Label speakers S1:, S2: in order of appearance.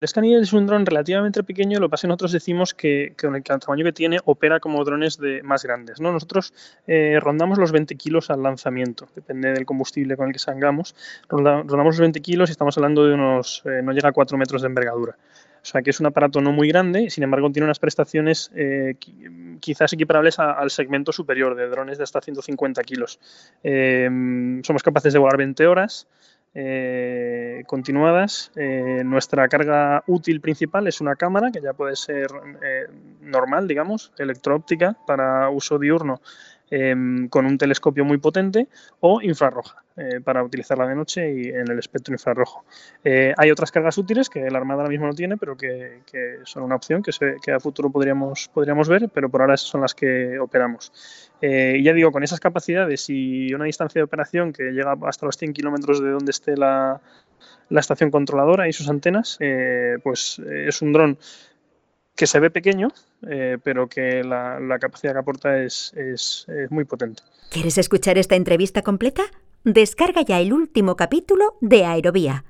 S1: El Scaniel es un dron relativamente pequeño, lo que pasa es que nosotros decimos que, con el, tamaño que tiene opera como drones de, más grandes. ¿no? Nosotros eh, rondamos los 20 kilos al lanzamiento, depende del combustible con el que salgamos. rondamos los 20 kilos y estamos hablando de unos, eh, no llega a 4 metros de envergadura. O sea que es un aparato no muy grande, sin embargo tiene unas prestaciones eh, quizás equiparables al segmento superior de drones de hasta 150 kilos. somos capaces de volar 20 horas. Continuadas. Eh, nuestra carga útil principal es una cámara que ya puede ser eh, normal, digamos, electroóptica para uso diurno Em, con un telescopio muy potente o infrarroja eh, para utilizarla de noche y en el espectro infrarrojo. Hay otras cargas útiles que la Armada ahora mismo no tiene, pero que, son una opción que, a futuro podríamos, podríamos ver, pero por ahora esas son las que operamos. Eh, ya digo, con esas capacidades y una distancia de operación que llega hasta los 100 kilómetros de donde esté la, la estación controladora y sus antenas, pues es un dron que se ve pequeño, eh, pero que la, capacidad que aporta es, es muy potente.
S2: ¿Quieres escuchar esta entrevista completa? Descarga ya el último capítulo de Aerovía